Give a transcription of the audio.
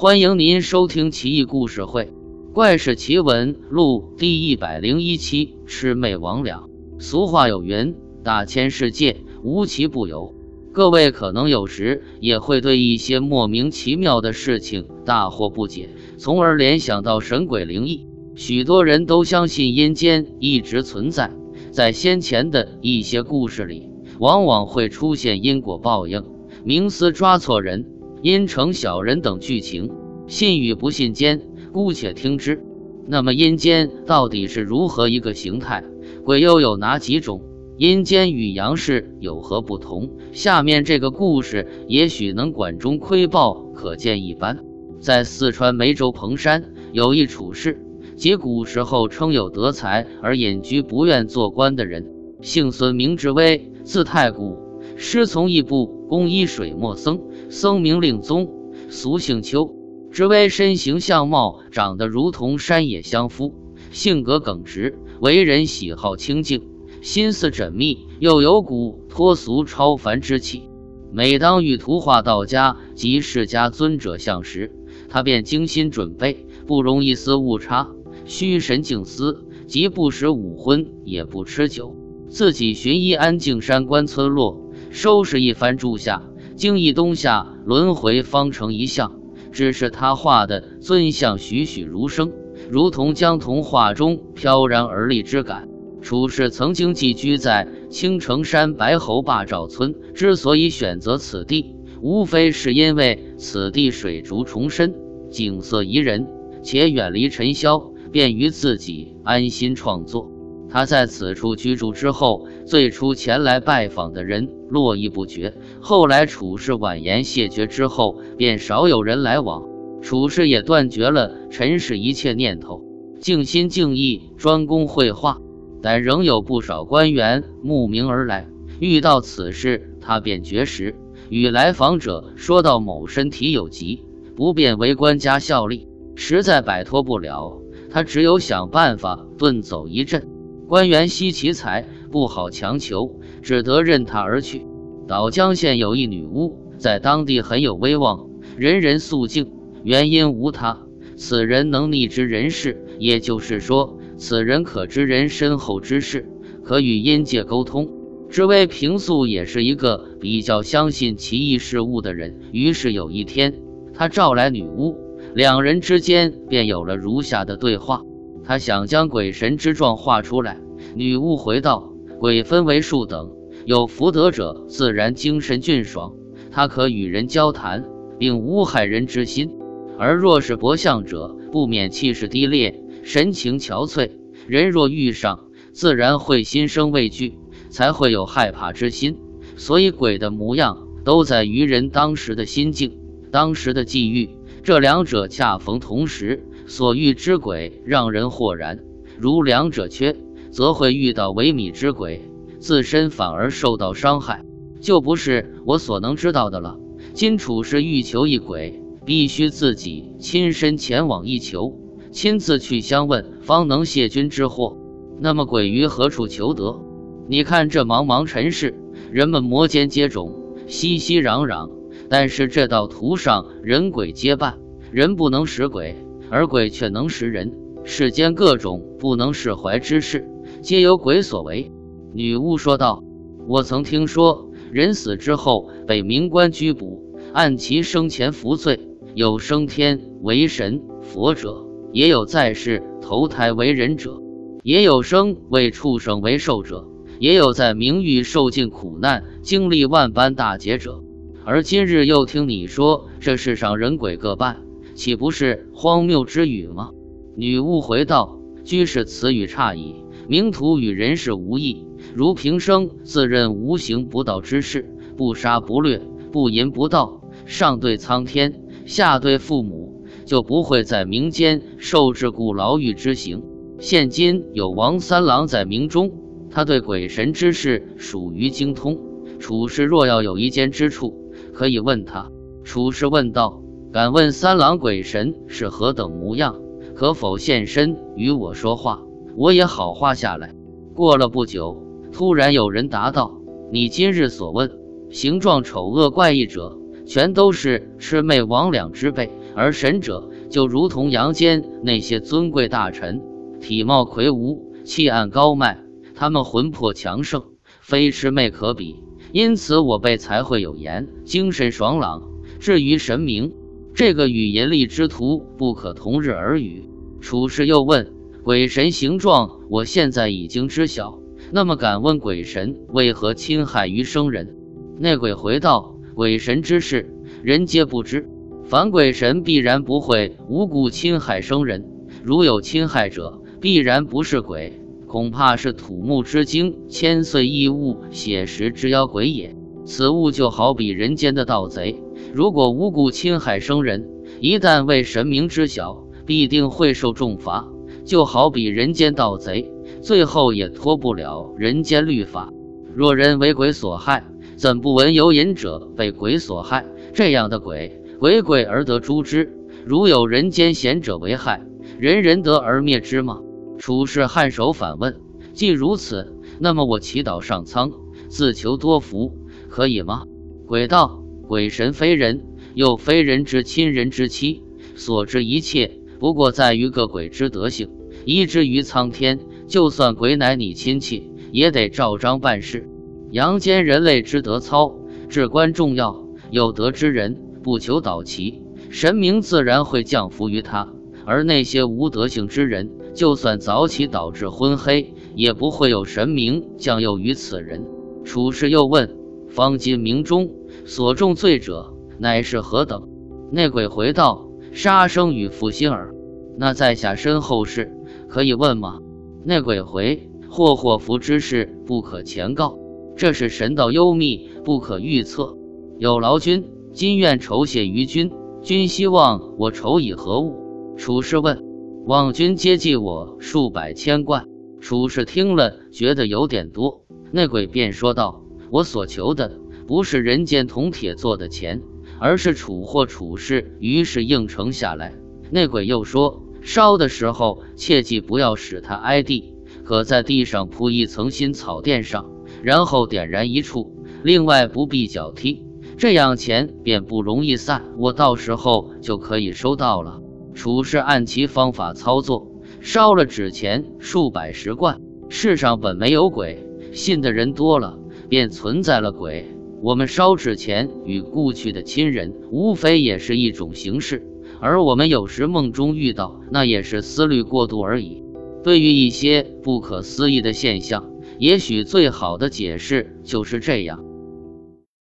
欢迎您收听《奇异故事会·怪事奇闻录》第一百零一期《魑魅魍魉》。俗话有云：“大千世界，无奇不有。”各位可能有时也会对一些莫名其妙的事情大惑不解，从而联想到神鬼灵异。许多人都相信阴间一直存在，在先前的一些故事里，往往会出现因果报应、冥司抓错人、阴城小人等剧情。信与不信间，姑且听之。那么阴间到底是如何一个形态？鬼又有哪几种？阴间与阳世有何不同？下面这个故事也许能管中窥豹，可见一斑。在四川梅州彭山，有一处士，即古时候称有德才而隐居不愿做官的人，姓孙，名之威，字太古，师从一部工医水墨僧，僧名令宗，俗姓邱。之威身形相貌长得如同山野相夫，性格耿直，为人喜好清静。心思缜密，又有股脱俗超凡之气。每当遇图画道家及释迦尊者相时，他便精心准备，不容一丝误差，虚神静思，即不食五荤，也不吃酒，自己寻一安静山关村落，收拾一番住下，经一冬夏轮回，方成一像。只是他画的尊像栩栩如生，如同将童话中飘然而立之感。楚氏曾经寄居在青城山白猴坝赵村，之所以选择此地，无非是因为此地水竹重深，景色宜人，且远离尘嚣，便于自己安心创作。他在此处居住之后，最初前来拜访的人络绎不绝。后来楚氏婉言谢绝之后，便少有人来往。楚氏也断绝了尘世一切念头，静心静意，专攻绘画。但仍有不少官员慕名而来，遇到此事，他便绝食，与来访者说到某身体有疾，不便为官家效力，实在摆脱不了，他只有想办法遁走一阵。官员惜其才，不好强求，只得任他而去。岛江县有一女巫，在当地很有威望，人人肃敬，原因无他，此人能逆知人事，也就是说。此人可知人身后之事，可与阴界沟通。知微平素也是一个比较相信奇异事物的人。于是有一天，他召来女巫，两人之间便有了如下的对话。他想将鬼神之状画出来。女巫回道：“鬼分为数等，有福德者自然精神俊爽，他可与人交谈，并无害人之心；而若是薄相者，不免气势低劣。”神情憔悴，人若遇上，自然会心生畏惧，才会有害怕之心。所以鬼的模样都在于人当时的心境、当时的际遇，这两者恰逢同时，所遇之鬼让人豁然。如两者缺，则会遇到萎靡之鬼，自身反而受到伤害，就不是我所能知道的了。今楚是欲求一鬼，必须自己亲身前往一求。亲自去相问，方能谢君之祸。那么鬼于何处求得？你看这茫茫尘世，人们摩肩接踵，熙熙攘攘。但是这道途上人鬼皆伴，人不能识鬼，而鬼却能识人。世间各种不能释怀之事，皆由鬼所为。女巫说道：“我曾听说，人死之后被冥官拘捕，按其生前福罪，有升天为神佛者。”也有在世投胎为人者，也有生为畜生为兽者，也有在名域受尽苦难、经历万般大劫者。而今日又听你说这世上人鬼各半，岂不是荒谬之语吗？女巫回道：“居士此语差矣。冥土与人世无异，如平生自认无形不道之事，不杀不掠，不淫不盗，上对苍天，下对父母。”就不会在民间受制故牢狱之刑。现今有王三郎在明中，他对鬼神之事属于精通。楚氏若要有一间之处，可以问他。楚氏问道：“敢问三郎鬼神是何等模样？可否现身与我说话？我也好画下来。”过了不久，突然有人答道：“你今日所问形状丑恶怪异者。”全都是魑魅魍魉之辈，而神者就如同阳间那些尊贵大臣，体貌魁梧，气按高迈，他们魂魄强盛，非魑魅可比。因此我辈才会有言，精神爽朗。至于神明，这个与淫力之徒不可同日而语。楚师又问：鬼神形状，我现在已经知晓。那么敢问鬼神为何侵害于生人？那鬼回道：鬼神之事，人皆不知。凡鬼神必然不会无故侵害生人，如有侵害者，必然不是鬼，恐怕是土木之精、千岁异物、血石之妖鬼也。此物就好比人间的盗贼，如果无故侵害生人，一旦为神明知晓，必定会受重罚。就好比人间盗贼。最后也脱不了人间律法。若人为鬼所害，怎不闻有隐者被鬼所害？这样的鬼，鬼鬼而得诛之。如有人间贤者为害，人人得而灭之吗？楚氏颔首反问：既如此，那么我祈祷上苍，自求多福，可以吗？鬼道：鬼神非人，又非人之亲人之妻，所知一切，不过在于个鬼之德性，依之于苍天。就算鬼乃你亲戚，也得照章办事。阳间人类之德操至关重要，有德之人不求导其，神明自然会降服于他；而那些无德性之人，就算早起导致昏黑，也不会有神明降佑于此人。楚师又问：方今明中所重罪者，乃是何等？那鬼回道：杀生与负心耳。那在下身后事，可以问吗？那鬼回：祸祸福之事不可前告，这是神道幽秘，不可预测。有劳君，今愿酬谢于君。君希望我酬以何物？楚师问。望君接济我数百千贯。楚师听了，觉得有点多。那鬼便说道：“我所求的不是人间铜铁做的钱，而是处货处事。”于是应承下来。那鬼又说。烧的时候，切记不要使它挨地，可在地上铺一层新草垫上，然后点燃一处。另外不必脚踢，这样钱便不容易散。我到时候就可以收到了。处事按其方法操作，烧了纸钱数百十贯。世上本没有鬼，信的人多了，便存在了鬼。我们烧纸钱与故去的亲人，无非也是一种形式。而我们有时梦中遇到，那也是思虑过度而已。对于一些不可思议的现象，也许最好的解释就是这样。